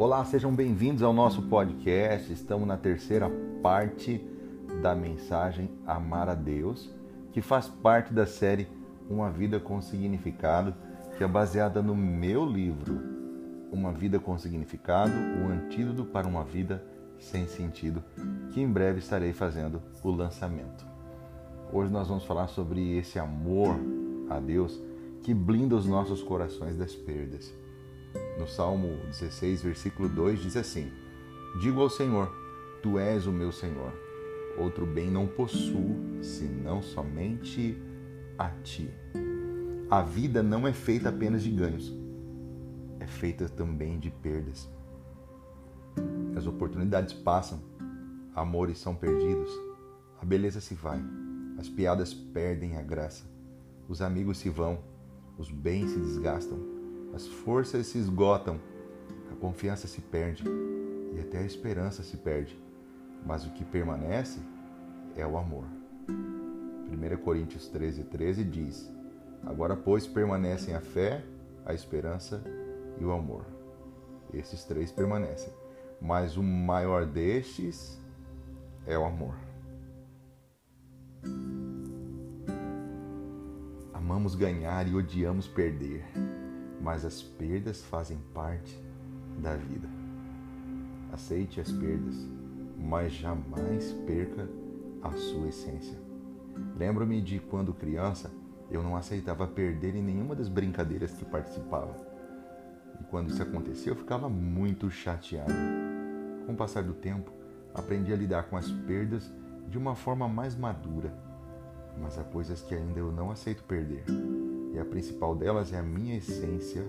Olá, sejam bem-vindos ao nosso podcast. Estamos na terceira parte da mensagem Amar a Deus, que faz parte da série Uma Vida com Significado, que é baseada no meu livro Uma Vida com Significado, o antídoto para uma vida sem sentido, que em breve estarei fazendo o lançamento. Hoje nós vamos falar sobre esse amor a Deus que blinda os nossos corações das perdas. No Salmo 16, versículo 2 diz assim: Digo ao Senhor, Tu és o meu Senhor. Outro bem não possuo, senão somente a Ti. A vida não é feita apenas de ganhos, é feita também de perdas. As oportunidades passam, amores são perdidos, a beleza se vai, as piadas perdem a graça, os amigos se vão, os bens se desgastam, as forças se esgotam, a confiança se perde e até a esperança se perde. Mas o que permanece é o amor. 1 Coríntios 13, 13 diz: Agora, pois, permanecem a fé, a esperança e o amor. Esses três permanecem, mas o maior destes é o amor. Amamos ganhar e odiamos perder, mas as perdas fazem parte da vida. Aceite as perdas, mas jamais perca a sua essência. Lembro-me de quando criança eu não aceitava perder em nenhuma das brincadeiras que participava. E quando isso acontecia, eu ficava muito chateado. Com o passar do tempo, aprendi a lidar com as perdas de uma forma mais madura mas há coisas que ainda eu não aceito perder. E a principal delas é a minha essência,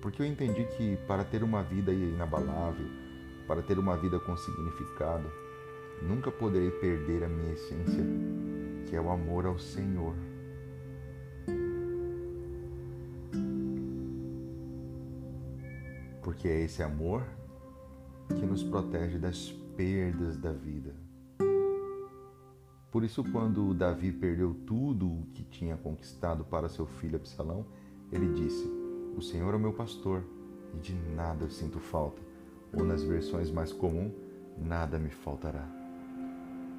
porque eu entendi que para ter uma vida inabalável, para ter uma vida com significado, nunca poderei perder a minha essência, que é o amor ao Senhor. Porque é esse amor que nos protege das perdas da vida. Por isso, quando Davi perdeu tudo o que tinha conquistado para seu filho Absalão, ele disse: O Senhor é o meu pastor e de nada eu sinto falta. Ou nas versões mais comuns, nada me faltará.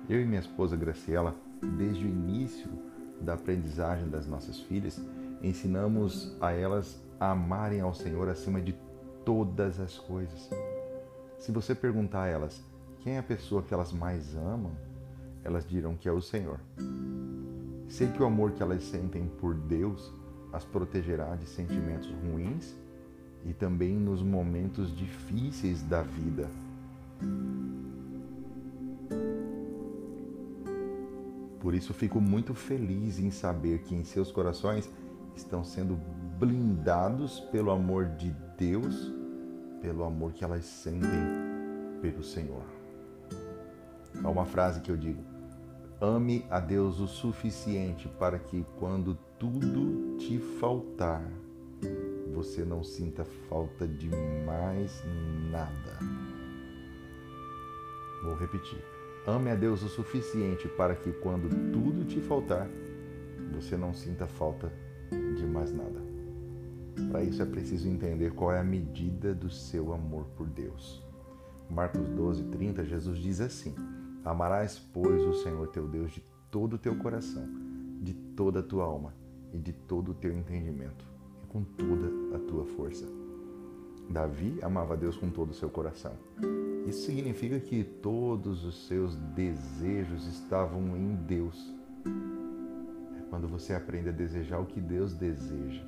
Eu e minha esposa Graciela, desde o início da aprendizagem das nossas filhas, ensinamos a elas a amarem ao Senhor acima de todas as coisas. Se você perguntar a elas quem é a pessoa que elas mais amam, elas dirão que é o Senhor. Sei que o amor que elas sentem por Deus as protegerá de sentimentos ruins e também nos momentos difíceis da vida. Por isso fico muito feliz em saber que em seus corações estão sendo blindados pelo amor de Deus, pelo amor que elas sentem pelo Senhor. Há uma frase que eu digo: Ame a Deus o suficiente para que, quando tudo te faltar, você não sinta falta de mais nada. Vou repetir. Ame a Deus o suficiente para que, quando tudo te faltar, você não sinta falta de mais nada. Para isso é preciso entender qual é a medida do seu amor por Deus. Marcos 12, 30, Jesus diz assim: Amarás, pois, o Senhor teu Deus de todo o teu coração, de toda a tua alma e de todo o teu entendimento, e com toda a tua força. Davi amava Deus com todo o seu coração. Isso significa que todos os seus desejos estavam em Deus. É quando você aprende a desejar o que Deus deseja.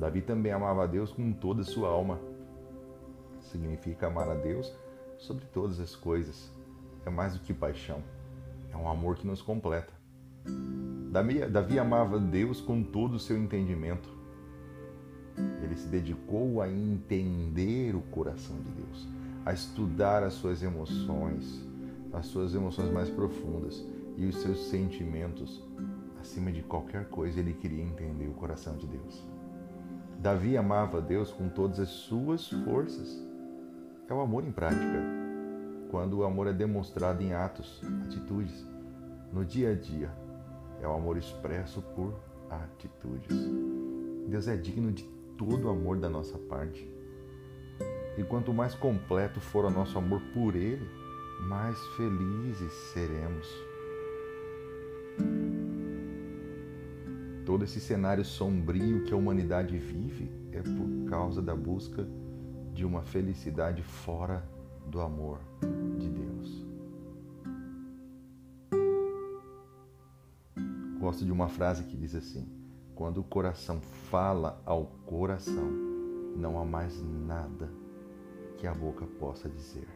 Davi também amava Deus com toda a sua alma. Significa amar a Deus sobre todas as coisas é mais do que paixão, é um amor que nos completa. Davi amava Deus com todo o seu entendimento. Ele se dedicou a entender o coração de Deus, a estudar as suas emoções, as suas emoções mais profundas e os seus sentimentos. Acima de qualquer coisa, ele queria entender o coração de Deus. Davi amava Deus com todas as suas forças. É o amor em prática quando o amor é demonstrado em atos, atitudes, no dia a dia. É o amor expresso por atitudes. Deus é digno de todo o amor da nossa parte. E quanto mais completo for o nosso amor por Ele, mais felizes seremos. Todo esse cenário sombrio que a humanidade vive é por causa da busca de uma felicidade fora do amor de Deus. Gosto de uma frase que diz assim: Quando o coração fala ao coração, não há mais nada que a boca possa dizer.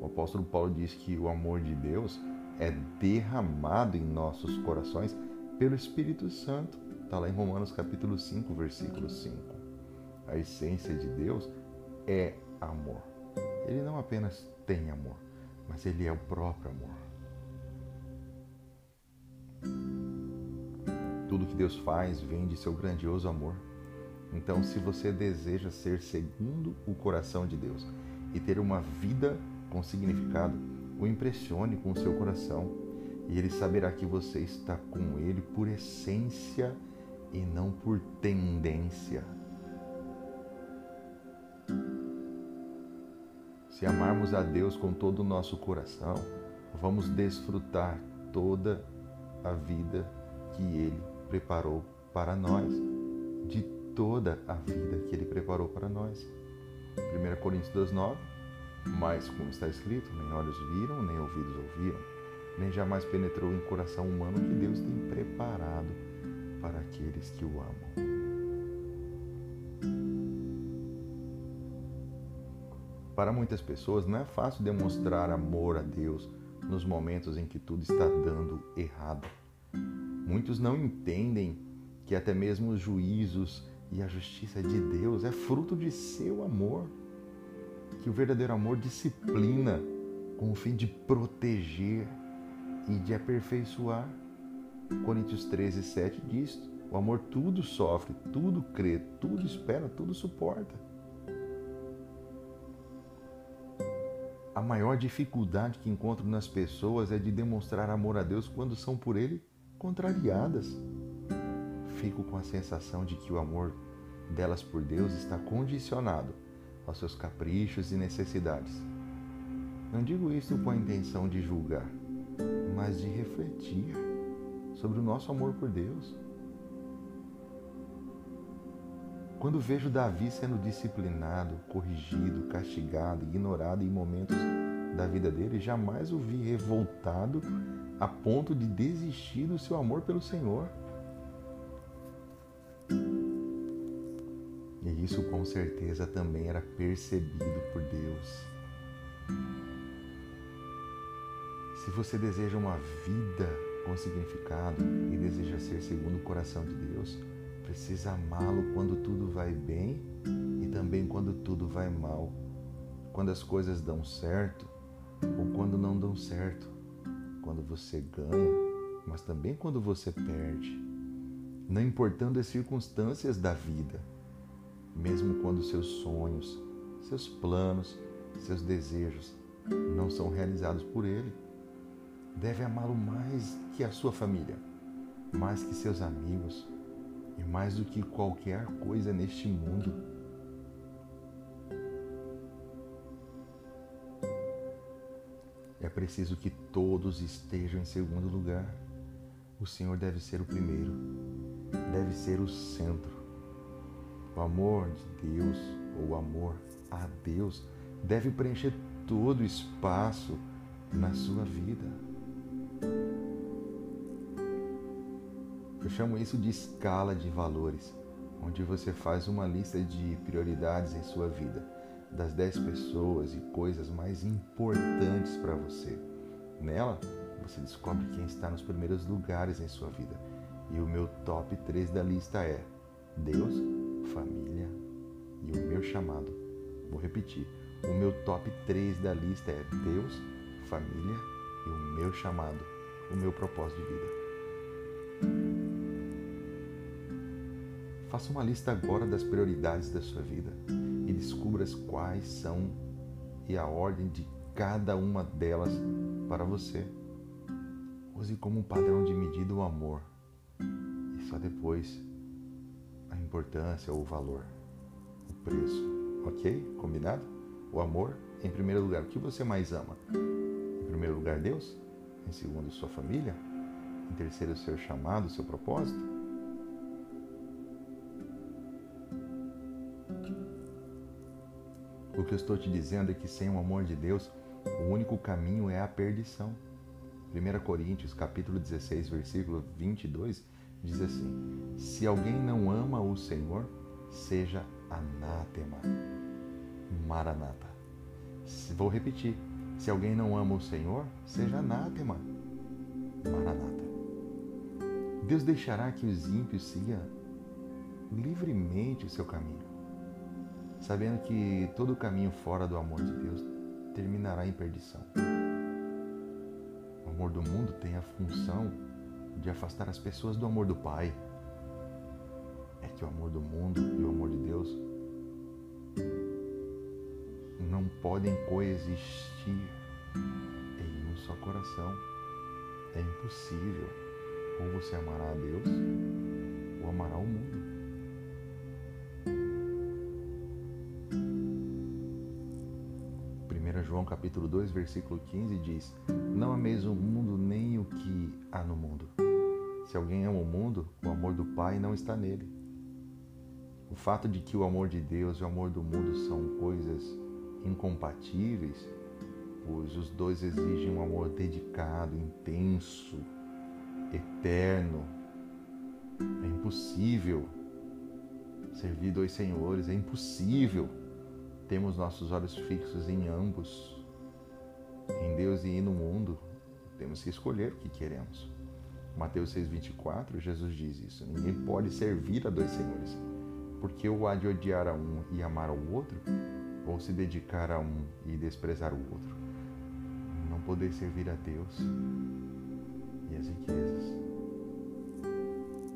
O apóstolo Paulo diz que o amor de Deus é derramado em nossos corações pelo Espírito Santo. Está lá em Romanos capítulo 5, versículo 5. A essência de Deus é amor. Ele não apenas tem amor, mas ele é o próprio amor. Tudo que Deus faz vem de seu grandioso amor. Então, se você deseja ser segundo o coração de Deus e ter uma vida com significado, o impressione com o seu coração e ele saberá que você está com ele por essência e não por tendência. Se amarmos a Deus com todo o nosso coração, vamos desfrutar toda a vida que Ele preparou para nós, de toda a vida que Ele preparou para nós. 1 Coríntios 2,9 Mas, como está escrito, nem olhos viram, nem ouvidos ouviram, nem jamais penetrou em coração humano que Deus tem preparado para aqueles que o amam. Para muitas pessoas não é fácil demonstrar amor a Deus nos momentos em que tudo está dando errado. Muitos não entendem que até mesmo os juízos e a justiça de Deus é fruto de seu amor. Que o verdadeiro amor disciplina com o fim de proteger e de aperfeiçoar. Coríntios 13, 7 diz: o amor tudo sofre, tudo crê, tudo espera, tudo suporta. A maior dificuldade que encontro nas pessoas é de demonstrar amor a Deus quando são por Ele contrariadas. Fico com a sensação de que o amor delas por Deus está condicionado aos seus caprichos e necessidades. Não digo isso com a intenção de julgar, mas de refletir sobre o nosso amor por Deus. Quando vejo Davi sendo disciplinado, corrigido, castigado, ignorado em momentos da vida dele, jamais o vi revoltado a ponto de desistir do seu amor pelo Senhor. E isso com certeza também era percebido por Deus. Se você deseja uma vida com significado e deseja ser segundo o coração de Deus, precisa amá-lo quando tudo vai bem e também quando tudo vai mal. Quando as coisas dão certo ou quando não dão certo. Quando você ganha, mas também quando você perde. Não importando as circunstâncias da vida, mesmo quando seus sonhos, seus planos, seus desejos não são realizados por ele. Deve amá-lo mais que a sua família, mais que seus amigos, e mais do que qualquer coisa neste mundo. É preciso que todos estejam em segundo lugar. O Senhor deve ser o primeiro, deve ser o centro. O amor de Deus, ou amor a Deus, deve preencher todo o espaço na sua vida. Eu chamo isso de escala de valores, onde você faz uma lista de prioridades em sua vida, das 10 pessoas e coisas mais importantes para você. Nela, você descobre quem está nos primeiros lugares em sua vida. E o meu top 3 da lista é Deus, família e o meu chamado. Vou repetir. O meu top 3 da lista é Deus, família e o meu chamado, o meu propósito de vida. Faça uma lista agora das prioridades da sua vida e descubra quais são e a ordem de cada uma delas para você. Use como padrão de medida o amor e só depois a importância ou o valor, o preço. Ok? Combinado? O amor em primeiro lugar. O que você mais ama? Em primeiro lugar, Deus. Em segundo, sua família. Em terceiro, seu chamado, seu propósito. O que eu estou te dizendo é que sem o amor de Deus, o único caminho é a perdição. 1 Coríntios, capítulo 16, versículo 22, diz assim: Se alguém não ama o Senhor, seja anátema. Maranata. Vou repetir. Se alguém não ama o Senhor, seja anátema. Maranata. Deus deixará que os ímpios sigam livremente o seu caminho, sabendo que todo caminho fora do amor de Deus terminará em perdição. O amor do mundo tem a função de afastar as pessoas do amor do Pai. É que o amor do mundo e o amor de Deus não podem coexistir em um só coração. É impossível. Ou você amará a Deus ou amará o mundo. João capítulo 2, versículo 15 diz: Não ameis o mundo nem o que há no mundo. Se alguém ama o mundo, o amor do Pai não está nele. O fato de que o amor de Deus e o amor do mundo são coisas incompatíveis, pois os dois exigem um amor dedicado, intenso, eterno. É impossível servir dois senhores, é impossível temos nossos olhos fixos em ambos, em Deus e no mundo. Temos que escolher o que queremos. Mateus 6,24, Jesus diz isso: Ninguém pode servir a dois senhores, porque ou há de odiar a um e amar ao outro, ou se dedicar a um e desprezar o outro. Não poder servir a Deus e as riquezas.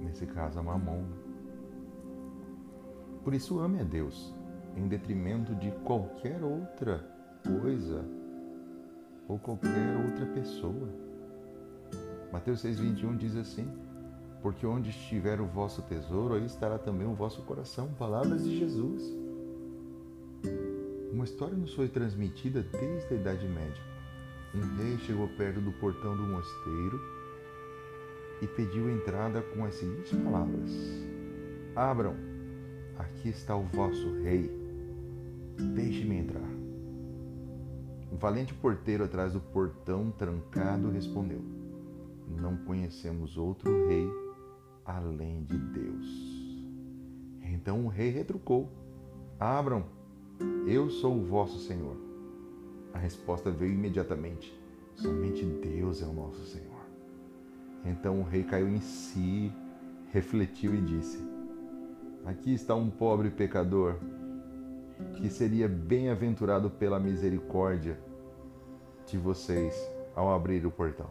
Nesse caso, a mamon. Por isso, ame a Deus em detrimento de qualquer outra coisa ou qualquer outra pessoa. Mateus 6,21 diz assim: Porque onde estiver o vosso tesouro, aí estará também o vosso coração. Palavras de Jesus. Uma história nos foi transmitida desde a Idade Média. Um rei chegou perto do portão do mosteiro e pediu entrada com as seguintes palavras: Abram, aqui está o vosso rei. Deixe-me entrar. Um valente porteiro atrás do portão trancado respondeu: Não conhecemos outro rei além de Deus. Então o rei retrucou: Abram, eu sou o vosso Senhor. A resposta veio imediatamente: Somente Deus é o nosso Senhor. Então o rei caiu em si, refletiu e disse: Aqui está um pobre pecador que seria bem-aventurado pela misericórdia de vocês ao abrir o portão.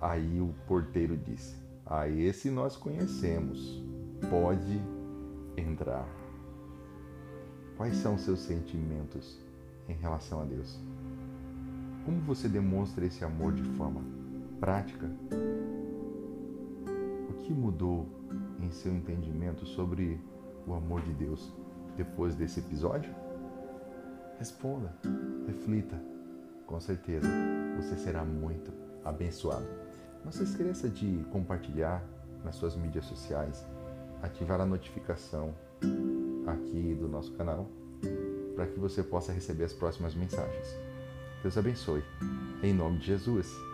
Aí o porteiro disse: A esse nós conhecemos, pode entrar. Quais são seus sentimentos em relação a Deus? Como você demonstra esse amor de forma prática? O que mudou em seu entendimento sobre o amor de Deus? Depois desse episódio? Responda, reflita. Com certeza você será muito abençoado. Não se esqueça de compartilhar nas suas mídias sociais, ativar a notificação aqui do nosso canal para que você possa receber as próximas mensagens. Deus abençoe. Em nome de Jesus.